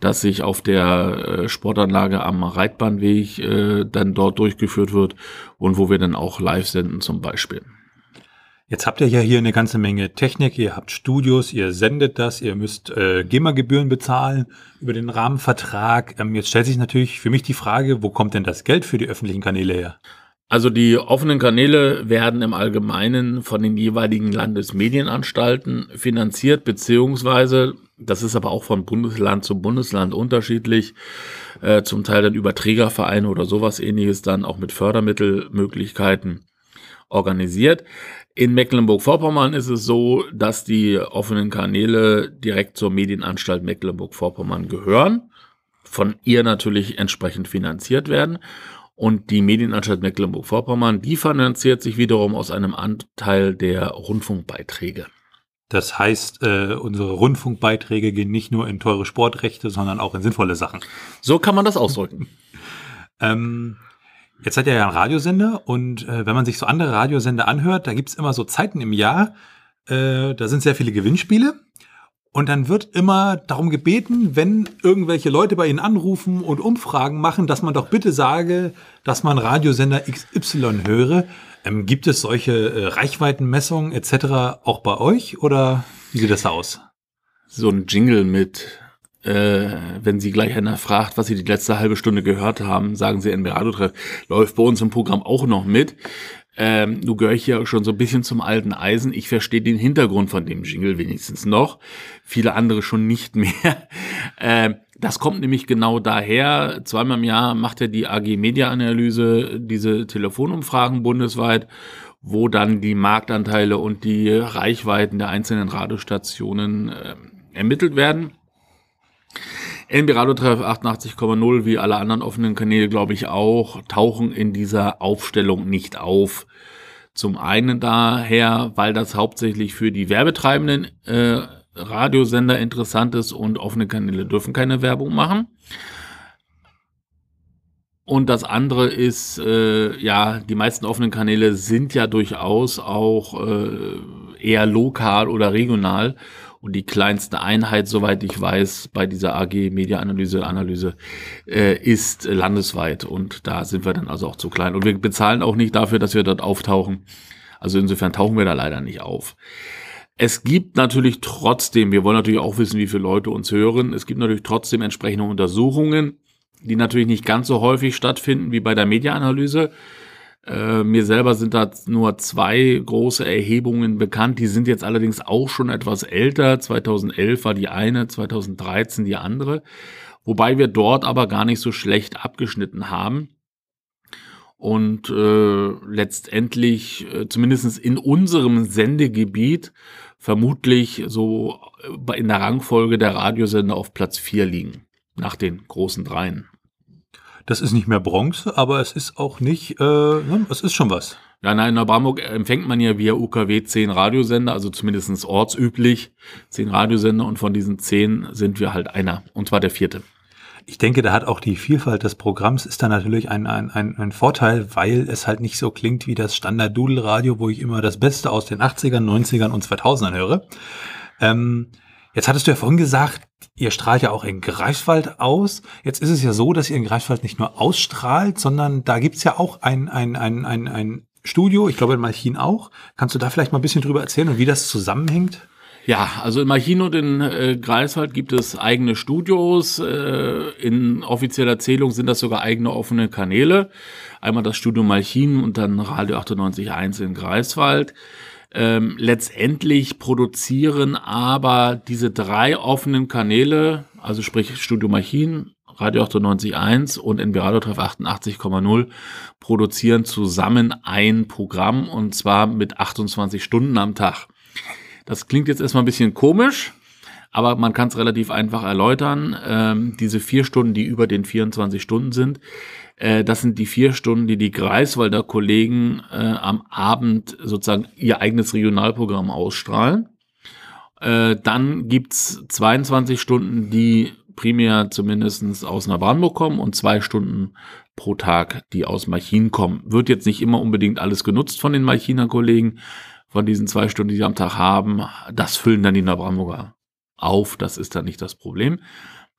das sich auf der äh, Sportanlage am Reitbahnweg äh, dann dort durchgeführt wird und wo wir dann auch live senden zum Beispiel. Jetzt habt ihr ja hier eine ganze Menge Technik, ihr habt Studios, ihr sendet das, ihr müsst äh, GEMA-Gebühren bezahlen über den Rahmenvertrag. Ähm, jetzt stellt sich natürlich für mich die Frage, wo kommt denn das Geld für die öffentlichen Kanäle her? Also die offenen Kanäle werden im Allgemeinen von den jeweiligen Landesmedienanstalten finanziert, beziehungsweise, das ist aber auch von Bundesland zu Bundesland unterschiedlich, äh, zum Teil dann über Trägervereine oder sowas ähnliches dann auch mit Fördermittelmöglichkeiten organisiert. In Mecklenburg-Vorpommern ist es so, dass die offenen Kanäle direkt zur Medienanstalt Mecklenburg-Vorpommern gehören, von ihr natürlich entsprechend finanziert werden und die Medienanstalt Mecklenburg-Vorpommern, die finanziert sich wiederum aus einem Anteil der Rundfunkbeiträge. Das heißt, äh, unsere Rundfunkbeiträge gehen nicht nur in teure Sportrechte, sondern auch in sinnvolle Sachen. So kann man das ausdrücken. ähm, jetzt hat er ja einen Radiosender und äh, wenn man sich so andere Radiosender anhört, da gibt's immer so Zeiten im Jahr, äh, da sind sehr viele Gewinnspiele und dann wird immer darum gebeten, wenn irgendwelche Leute bei Ihnen anrufen und Umfragen machen, dass man doch bitte sage, dass man Radiosender XY höre. Ähm, gibt es solche äh, Reichweitenmessungen etc. auch bei euch oder wie sieht das aus? So ein Jingle mit, äh, wenn Sie gleich einer fragt, was Sie die letzte halbe Stunde gehört haben, sagen Sie NB Radio Treff, läuft bei uns im Programm auch noch mit. Ähm, du gehöre ich ja schon so ein bisschen zum alten Eisen. Ich verstehe den Hintergrund von dem Jingle wenigstens noch. Viele andere schon nicht mehr. Ähm, das kommt nämlich genau daher. Zweimal im Jahr macht er die AG Media Analyse diese Telefonumfragen bundesweit, wo dann die Marktanteile und die Reichweiten der einzelnen Radiostationen äh, ermittelt werden. NB Radio Treff 88,0 wie alle anderen offenen Kanäle, glaube ich auch, tauchen in dieser Aufstellung nicht auf. Zum einen daher, weil das hauptsächlich für die werbetreibenden äh, Radiosender interessant ist und offene Kanäle dürfen keine Werbung machen. Und das andere ist, äh, ja, die meisten offenen Kanäle sind ja durchaus auch äh, eher lokal oder regional und die kleinste Einheit, soweit ich weiß, bei dieser AG Media Analyse, Analyse äh, ist landesweit. Und da sind wir dann also auch zu klein. Und wir bezahlen auch nicht dafür, dass wir dort auftauchen. Also insofern tauchen wir da leider nicht auf. Es gibt natürlich trotzdem, wir wollen natürlich auch wissen, wie viele Leute uns hören. Es gibt natürlich trotzdem entsprechende Untersuchungen, die natürlich nicht ganz so häufig stattfinden wie bei der Media-Analyse. Äh, mir selber sind da nur zwei große Erhebungen bekannt. Die sind jetzt allerdings auch schon etwas älter. 2011 war die eine, 2013 die andere. Wobei wir dort aber gar nicht so schlecht abgeschnitten haben. und äh, letztendlich, äh, zumindest in unserem Sendegebiet, vermutlich so äh, in der Rangfolge der Radiosender auf Platz 4 liegen, nach den großen dreien. Das ist nicht mehr Bronze, aber es ist auch nicht, äh, ne, es ist schon was. Ja, nein, in Neubrandenburg empfängt man ja via UKW zehn Radiosender, also zumindest ortsüblich zehn Radiosender und von diesen zehn sind wir halt einer, und zwar der vierte ich denke, da hat auch die Vielfalt des Programms ist da natürlich ein, ein, ein, ein Vorteil, weil es halt nicht so klingt wie das Standard-Doodle-Radio, wo ich immer das Beste aus den 80ern, 90ern und 2000ern höre. Ähm, jetzt hattest du ja vorhin gesagt, ihr strahlt ja auch in Greifswald aus. Jetzt ist es ja so, dass ihr in Greifswald nicht nur ausstrahlt, sondern da gibt's ja auch ein, ein, ein, ein, ein Studio, ich glaube in Malchin auch. Kannst du da vielleicht mal ein bisschen drüber erzählen und wie das zusammenhängt? Ja, also in Machin und in äh, Greifswald gibt es eigene Studios. Äh, in offizieller Zählung sind das sogar eigene offene Kanäle. Einmal das Studio Malchin und dann Radio 98.1 in Greifswald. Ähm, letztendlich produzieren aber diese drei offenen Kanäle, also sprich Studio Machin, Radio 98.1 und NB Radio Treff 88,0 produzieren zusammen ein Programm und zwar mit 28 Stunden am Tag. Das klingt jetzt erstmal ein bisschen komisch, aber man kann es relativ einfach erläutern. Ähm, diese vier Stunden, die über den 24 Stunden sind, äh, das sind die vier Stunden, die die Greifswalder Kollegen äh, am Abend sozusagen ihr eigenes Regionalprogramm ausstrahlen. Äh, dann gibt's 22 Stunden, die primär zumindest aus Nabranburg kommen und zwei Stunden pro Tag, die aus Machin kommen. Wird jetzt nicht immer unbedingt alles genutzt von den Machiner Kollegen, von diesen zwei Stunden, die sie am Tag haben, das füllen dann die Neubrandenburger auf. Das ist dann nicht das Problem.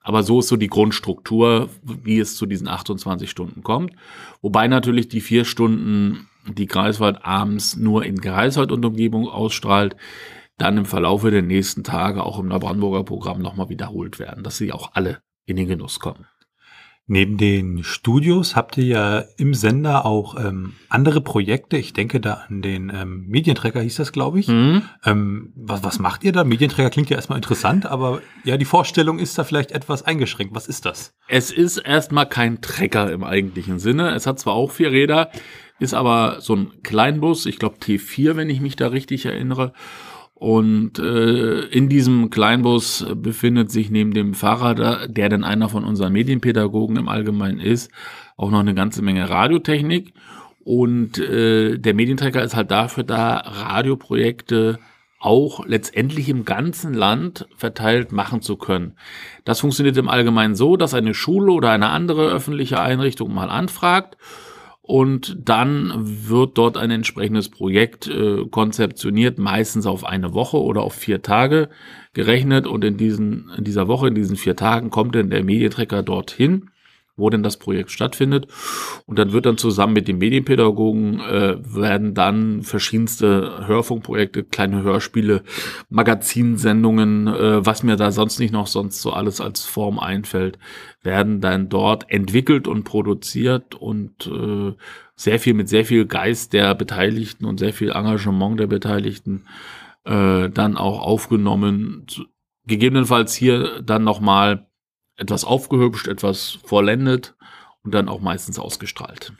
Aber so ist so die Grundstruktur, wie es zu diesen 28 Stunden kommt. Wobei natürlich die vier Stunden, die Greifswald abends nur in Greifswald und Umgebung ausstrahlt, dann im Verlaufe der nächsten Tage auch im Neubrandenburger Programm nochmal wiederholt werden, dass sie auch alle in den Genuss kommen. Neben den Studios habt ihr ja im Sender auch ähm, andere Projekte. Ich denke da an den ähm, Medienträger hieß das, glaube ich. Mhm. Ähm, was, was macht ihr da? Medienträger klingt ja erstmal interessant, aber ja, die Vorstellung ist da vielleicht etwas eingeschränkt. Was ist das? Es ist erstmal kein Trecker im eigentlichen Sinne. Es hat zwar auch vier Räder, ist aber so ein Kleinbus, ich glaube T4, wenn ich mich da richtig erinnere. Und äh, in diesem Kleinbus befindet sich neben dem Fahrer, der dann einer von unseren Medienpädagogen im Allgemeinen ist, auch noch eine ganze Menge Radiotechnik. Und äh, der Medienträger ist halt dafür da, Radioprojekte auch letztendlich im ganzen Land verteilt machen zu können. Das funktioniert im Allgemeinen so, dass eine Schule oder eine andere öffentliche Einrichtung mal anfragt und dann wird dort ein entsprechendes Projekt äh, konzeptioniert, meistens auf eine Woche oder auf vier Tage gerechnet. Und in, diesen, in dieser Woche, in diesen vier Tagen kommt dann der Medientrecker dorthin wo denn das Projekt stattfindet. Und dann wird dann zusammen mit den Medienpädagogen äh, werden dann verschiedenste Hörfunkprojekte, kleine Hörspiele, Magazinsendungen, äh, was mir da sonst nicht noch sonst so alles als Form einfällt, werden dann dort entwickelt und produziert und äh, sehr viel mit sehr viel Geist der Beteiligten und sehr viel Engagement der Beteiligten äh, dann auch aufgenommen. Gegebenenfalls hier dann nochmal etwas aufgehübscht, etwas vollendet und dann auch meistens ausgestrahlt.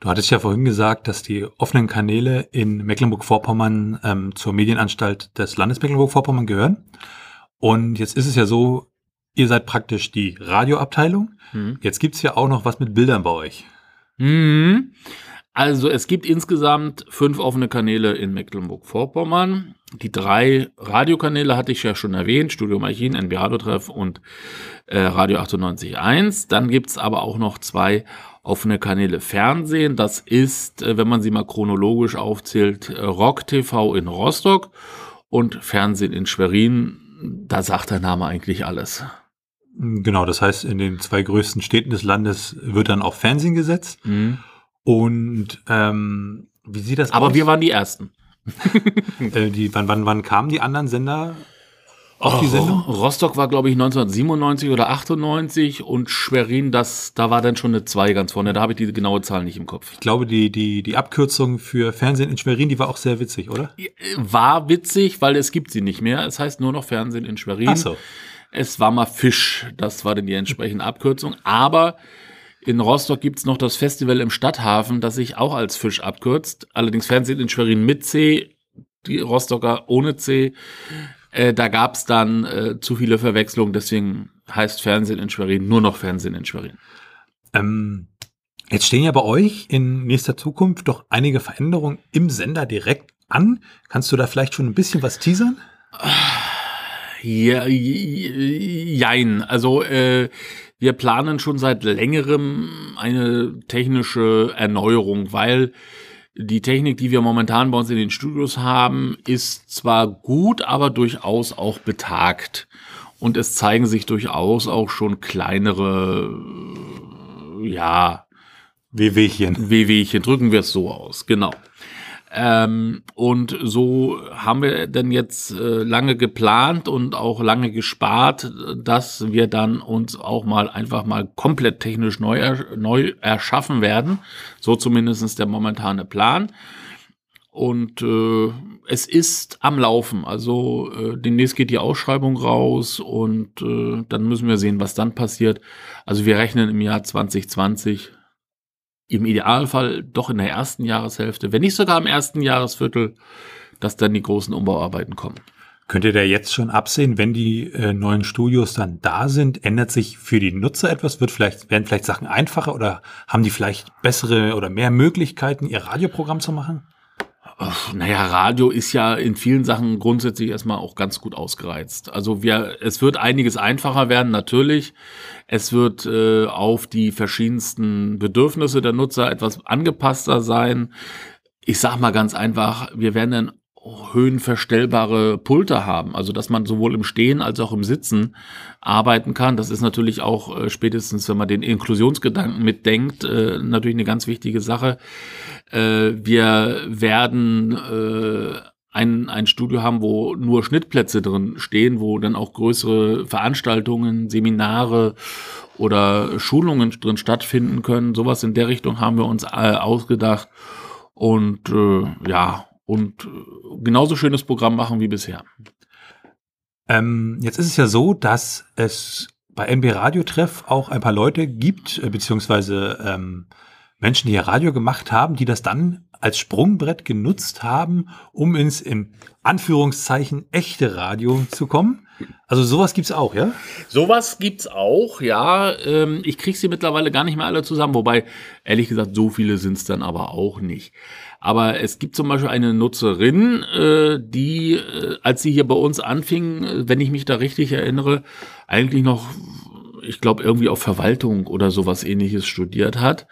Du hattest ja vorhin gesagt, dass die offenen Kanäle in Mecklenburg-Vorpommern ähm, zur Medienanstalt des Landes Mecklenburg-Vorpommern gehören. Und jetzt ist es ja so, ihr seid praktisch die Radioabteilung. Mhm. Jetzt gibt's ja auch noch was mit Bildern bei euch. Mhm. Also es gibt insgesamt fünf offene Kanäle in Mecklenburg-Vorpommern. Die drei Radiokanäle hatte ich ja schon erwähnt, Studio Machin, NB Radio Treff und äh, Radio 98.1. Dann gibt's aber auch noch zwei offene Kanäle Fernsehen. Das ist, äh, wenn man sie mal chronologisch aufzählt, äh, Rock TV in Rostock und Fernsehen in Schwerin. Da sagt der Name eigentlich alles. Genau, das heißt, in den zwei größten Städten des Landes wird dann auch Fernsehen gesetzt. Mhm. Und ähm, wie sieht das Aber aus? wir waren die Ersten. äh, die, wann, wann, wann kamen die anderen Sender auf oh, die Sendung? Rostock war, glaube ich, 1997 oder 98 und Schwerin, das, da war dann schon eine 2 ganz vorne. Da habe ich die genaue Zahl nicht im Kopf. Ich glaube, die, die, die Abkürzung für Fernsehen in Schwerin, die war auch sehr witzig, oder? War witzig, weil es gibt sie nicht mehr. Es heißt nur noch Fernsehen in Schwerin. Ach so. Es war mal Fisch, das war dann die entsprechende Abkürzung. Aber In Rostock gibt's noch das Festival im Stadthafen, das sich auch als Fisch abkürzt. Allerdings Fernsehen in Schwerin mit C, die Rostocker ohne C. Äh, da gab's dann äh, zu viele Verwechslungen, deswegen heißt Fernsehen in Schwerin nur noch Fernsehen in Schwerin. Ähm, jetzt stehen ja bei euch in nächster Zukunft doch einige Veränderungen im Sender direkt an. Kannst du da vielleicht schon ein bisschen was teasern? Ja, jein. Also äh, wir planen schon seit längerem eine technische Erneuerung, weil die Technik, die wir momentan bei uns in den Studios haben, ist zwar gut, aber durchaus auch betagt. Und es zeigen sich durchaus auch schon kleinere, ja, Wehwehchen. Wehwehchen, drücken wir es so aus, genau. Ähm, und so haben wir denn jetzt äh, lange geplant und auch lange gespart, dass wir dann uns auch mal einfach mal komplett technisch neu, er, neu erschaffen werden. So zumindestens der momentane Plan. Und äh, es ist am Laufen. Also äh, demnächst geht die Ausschreibung raus und äh, dann müssen wir sehen, was dann passiert. Also wir rechnen im Jahr 2020 im Idealfall doch in der ersten Jahreshälfte, wenn nicht sogar im ersten Jahresviertel, dass dann die großen Umbauarbeiten kommen. Könnt ihr da jetzt schon absehen, wenn die äh, neuen Studios dann da sind, ändert sich für die Nutzer etwas? Wird vielleicht, werden vielleicht Sachen einfacher oder haben die vielleicht bessere oder mehr Möglichkeiten, ihr Radioprogramm zu machen? Naja, Radio ist ja in vielen Sachen grundsätzlich erstmal auch ganz gut ausgereizt. Also wir, es wird einiges einfacher werden, natürlich. Es wird äh, auf die verschiedensten Bedürfnisse der Nutzer etwas angepasster sein. Ich sag mal ganz einfach, wir werden dann höhenverstellbare Pulte haben, also dass man sowohl im Stehen als auch im Sitzen arbeiten kann. Das ist natürlich auch äh, spätestens, wenn man den Inklusionsgedanken mitdenkt, äh, natürlich eine ganz wichtige Sache. Äh, wir werden äh, ein, ein Studio haben, wo nur Schnittplätze drin stehen, wo dann auch größere Veranstaltungen, Seminare oder Schulungen drin stattfinden können. Sowas in der Richtung haben wir uns äh, ausgedacht. Und äh, ja, und äh, genauso schönes Programm machen wie bisher. Ähm, jetzt ist es ja so, dass es bei NB Radio Treff auch ein paar Leute gibt, äh, beziehungsweise ähm, Menschen, die hier Radio gemacht haben, die das dann als Sprungbrett genutzt haben, um ins in Anführungszeichen echte Radio zu kommen. Also sowas gibt's auch, ja? Sowas gibt's auch, ja. Ähm, ich krieg sie mittlerweile gar nicht mehr alle zusammen, wobei ehrlich gesagt so viele sind's dann aber auch nicht. Aber es gibt zum Beispiel eine Nutzerin, äh, die, äh, als sie hier bei uns anfing, äh, wenn ich mich da richtig erinnere, eigentlich noch, ich glaube, irgendwie auf Verwaltung oder sowas ähnliches studiert hat.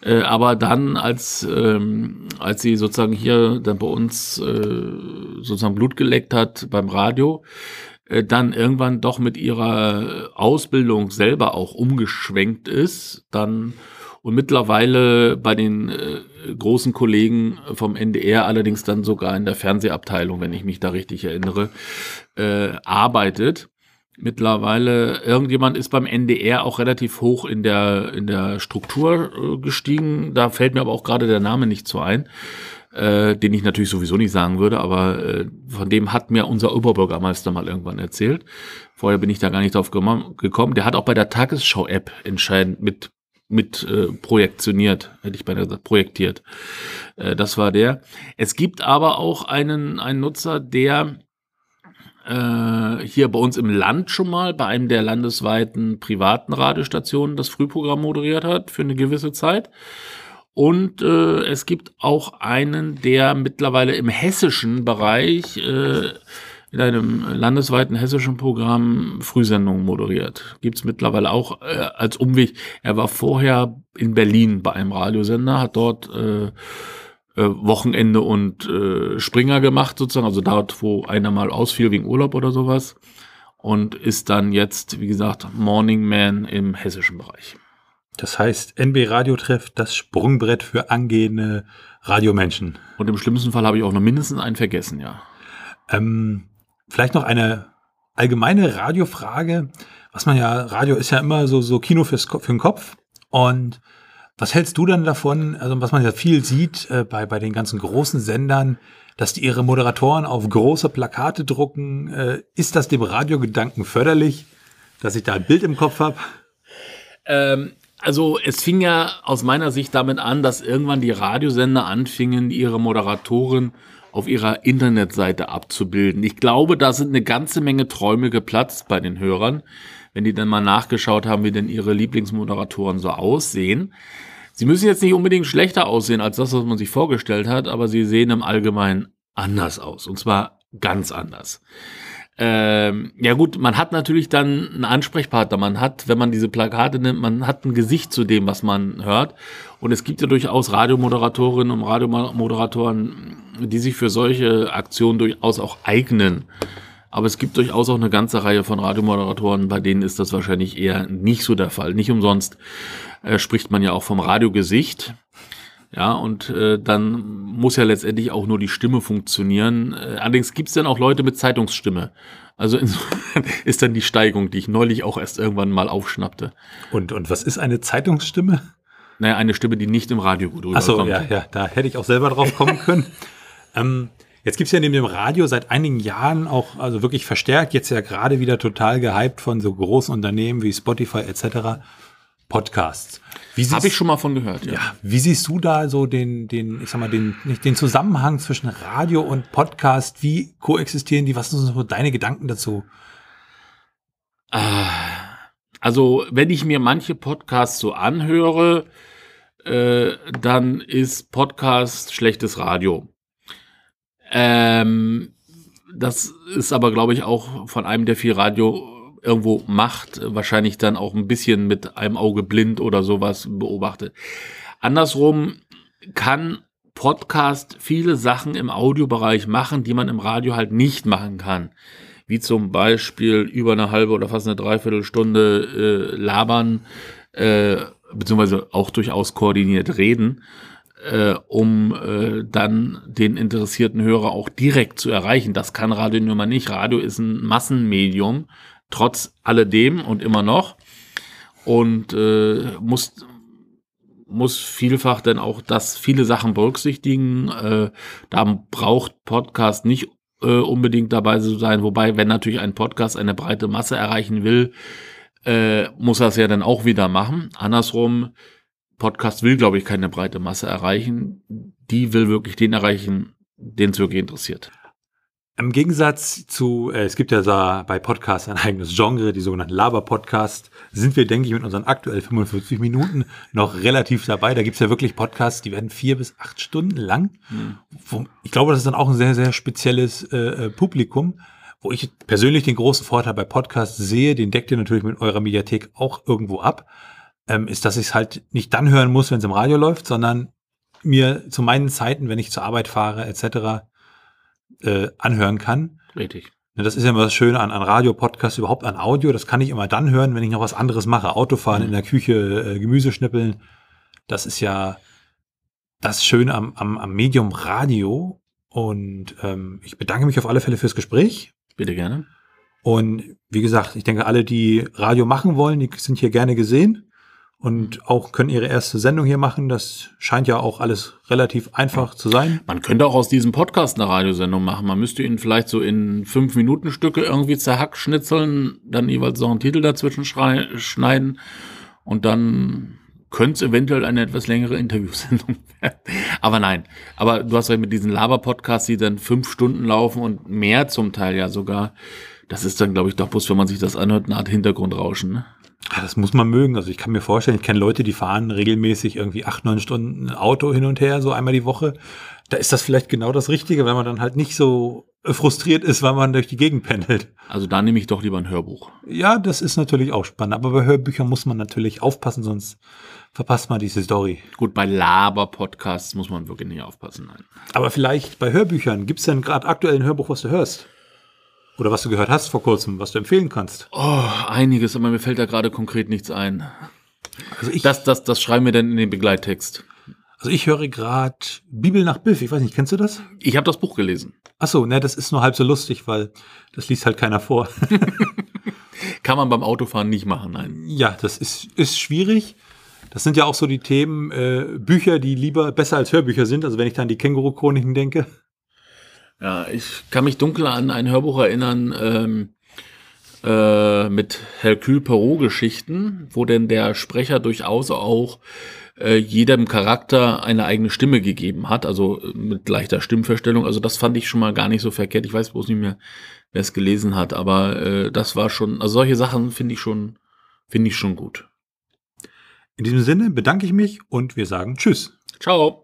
Äh, aber dann, als, ähm, als sie sozusagen hier dann bei uns äh, sozusagen Blut geleckt hat beim Radio, äh, dann irgendwann doch mit ihrer Ausbildung selber auch umgeschwenkt ist, dann und mittlerweile bei den äh, großen Kollegen vom NDR, allerdings dann sogar in der Fernsehabteilung, wenn ich mich da richtig erinnere, äh, arbeitet. Mittlerweile, irgendjemand ist beim NDR auch relativ hoch in der, in der Struktur äh, gestiegen. Da fällt mir aber auch gerade der Name nicht so ein, äh, den ich natürlich sowieso nicht sagen würde, aber äh, von dem hat mir unser Oberbürgermeister mal irgendwann erzählt. Vorher bin ich da gar nicht drauf gekommen. Der hat auch bei der Tagesschau-App entscheidend mit mit äh, projektioniert, hätte ich beinahe gesagt, projektiert. Äh, das war der. Es gibt aber auch einen, einen Nutzer, der äh, hier bei uns im Land schon mal bei einem der landesweiten privaten Radiostationen das Frühprogramm moderiert hat für eine gewisse Zeit. Und äh, es gibt auch einen, der mittlerweile im hessischen Bereich äh, in einem landesweiten hessischen Programm Frühsendungen moderiert. Gibt's mittlerweile auch äh, als Umweg. Er war vorher in Berlin bei einem Radiosender, hat dort äh, äh, Wochenende und äh, Springer gemacht, sozusagen, also dort, wo einer mal ausfiel wegen Urlaub oder sowas. Und ist dann jetzt, wie gesagt, Morning Man im hessischen Bereich. Das heißt, NB Radio trifft das Sprungbrett für angehende Radiomenschen. Und im schlimmsten Fall habe ich auch noch mindestens einen vergessen, ja. Ähm, Vielleicht noch eine allgemeine Radiofrage. Was man ja, Radio ist ja immer so, so Kino fürs, für den Kopf. Und was hältst du dann davon, also was man ja viel sieht äh, bei, bei den ganzen großen Sendern, dass die ihre Moderatoren auf große Plakate drucken? Äh, ist das dem Radiogedanken förderlich, dass ich da ein Bild im Kopf habe? Ähm, Also es fing ja aus meiner Sicht damit an, dass irgendwann die Radiosender anfingen, ihre Moderatoren auf ihrer Internetseite abzubilden. Ich glaube, da sind eine ganze Menge Träume geplatzt bei den Hörern, wenn die dann mal nachgeschaut haben, wie denn ihre Lieblingsmoderatoren so aussehen. Sie müssen jetzt nicht unbedingt schlechter aussehen als das, was man sich vorgestellt hat, aber sie sehen im Allgemeinen anders aus. Und zwar ganz anders. Ähm, ja gut, man hat natürlich dann einen Ansprechpartner. Man hat, wenn man diese Plakate nimmt, man hat ein Gesicht zu dem, was man hört. Und es gibt ja durchaus Radiomoderatorinnen und Radiomoderatoren, die sich für solche Aktionen durchaus auch eignen. Aber es gibt durchaus auch eine ganze Reihe von Radiomoderatoren, bei denen ist das wahrscheinlich eher nicht so der Fall. Nicht umsonst äh, spricht man ja auch vom Radiogesicht. Ja, und äh, dann muss ja letztendlich auch nur die Stimme funktionieren. Äh, allerdings gibt es dann auch Leute mit Zeitungsstimme. Also insofern ist dann die Steigung, die ich neulich auch erst irgendwann mal aufschnappte. Und, und was ist eine Zeitungsstimme? Naja, eine Stimme, die nicht im Radio gut rüberkommt. Achso, ja, ja, da hätte ich auch selber drauf kommen können. ähm, jetzt gibt's ja neben dem Radio seit einigen Jahren auch, also wirklich verstärkt, jetzt ja gerade wieder total gehypt von so großen Unternehmen wie Spotify etc. Podcasts. Habe ich schon mal von gehört, ja. ja. Wie siehst du da so den, den, ich sag mal, den, den Zusammenhang zwischen Radio und Podcast? Wie koexistieren die? Was sind so deine Gedanken dazu? Ah, also, wenn ich mir manche Podcasts so anhöre, äh, dann ist Podcast schlechtes Radio. Ähm, das ist aber, glaube ich, auch von einem, der viel Radio irgendwo macht, wahrscheinlich dann auch ein bisschen mit einem Auge blind oder sowas beobachtet. Andersrum kann Podcast viele Sachen im Audiobereich machen, die man im Radio halt nicht machen kann. Wie zum Beispiel über eine halbe oder fast eine Dreiviertelstunde äh, labern, äh, beziehungsweise auch durchaus koordiniert reden, äh, um äh, dann den interessierten Hörer auch direkt zu erreichen. Das kann Radio nun mal nicht. Radio ist ein Massenmedium trotz alledem und immer noch und äh, muss muss vielfach dann auch das viele Sachen berücksichtigen. Äh, da braucht Podcast nicht äh, unbedingt dabei zu sein, wobei wenn natürlich ein Podcast eine breite Masse erreichen will, äh, muss er es ja dann auch wieder machen. Andersrum, Podcast will, glaube ich, keine breite Masse erreichen. Die will wirklich den erreichen, den es wirklich interessiert. Im Gegensatz zu, äh, es gibt ja da bei Podcasts ein eigenes Genre, die sogenannten Laber-Podcasts, sind wir, denke ich, mit unseren aktuell 45 Minuten noch relativ dabei. Da gibt es ja wirklich Podcasts, die werden vier bis acht Stunden lang. Mhm. Ich glaube, das ist dann auch ein sehr, sehr spezielles äh, äh, Publikum, wo ich persönlich den großen Vorteil bei Podcasts sehe, den deckt ihr natürlich mit eurer Mediathek auch irgendwo ab, ähm, ist, dass ich es halt nicht dann hören muss, wenn es im Radio läuft, sondern mir zu meinen Zeiten, wenn ich zur Arbeit fahre, etc., äh, anhören kann. Richtig. Das ist ja immer das Schöne an, an Radio, Podcast, überhaupt an Audio. Das kann ich immer dann hören, wenn ich noch was anderes mache. Autofahren, mhm. in der Küche, äh, Gemüse schnippeln. Das ist ja das Schöne am, am, am Medium Radio. Und ähm, ich bedanke mich auf alle Fälle fürs Gespräch. Bitte gerne. Und wie gesagt, ich denke, alle, die Radio machen wollen, die sind hier gerne gesehen und auch können ihre erste Sendung hier machen. Das scheint ja auch alles relativ einfach zu sein. Man könnte auch aus diesem Podcast eine Radiosendung machen. Man müsste ihn vielleicht so in fünf Minuten Stücke irgendwie zerhackschnitzeln, dann jeweils noch einen Titel dazwischen schneiden und dann könnte es eventuell eine etwas längere Interviewsendung werden. Aber nein. Aber du hast ja mit diesen Laber-Podcasts, die dann fünf Stunden laufen und mehr zum Teil ja sogar. Das ist dann, glaube ich, doch bloß, wenn man sich das anhört, eine Art Hintergrundrauschen. Ne? Ja, das muss man mögen. Also ich kann mir vorstellen, ich kenne Leute, die fahren regelmäßig irgendwie acht, neun Stunden Auto hin und her, so einmal die Woche. Da ist das vielleicht genau das Richtige, wenn man dann halt nicht so frustriert ist, weil man durch die Gegend pendelt. Also da nehme ich doch lieber ein Hörbuch. Ja, das ist natürlich auch spannend. Aber bei Hörbüchern muss man natürlich aufpassen, sonst verpasst man diese Story. Gut, bei Laber-Podcasts muss man wirklich nicht aufpassen. Nein. Aber vielleicht bei Hörbüchern, gibt es denn gerade aktuell ein Hörbuch, was du hörst? Oder was du gehört hast vor kurzem, was du empfehlen kannst? Oh, einiges, aber mir fällt da gerade konkret nichts ein. Also ich, das, das, das schreiben wir dann in den Begleittext. Also ich höre gerade Bibel nach Biff. Ich weiß nicht, kennst du das? Ich habe das Buch gelesen. Ach so, ne, das ist nur halb so lustig, weil das liest halt keiner vor. Kann man beim Autofahren nicht machen, nein. Ja, das ist, ist schwierig. Das sind ja auch so die Themen, äh, Bücher, die lieber besser als Hörbücher sind. Also wenn ich da an die Känguru-Chroniken denke. Ja, ich kann mich dunkel an ein Hörbuch erinnern, ähm, äh, mit Hercule Perot-Geschichten, wo denn der Sprecher durchaus auch äh, jedem Charakter eine eigene Stimme gegeben hat, also äh, mit leichter Stimmverstellung. Also das fand ich schon mal gar nicht so verkehrt. Ich weiß bloß nicht mehr, wer es gelesen hat, aber äh, das war schon, also solche Sachen finde ich schon, finde ich schon gut. In diesem Sinne bedanke ich mich und wir sagen Tschüss. Ciao.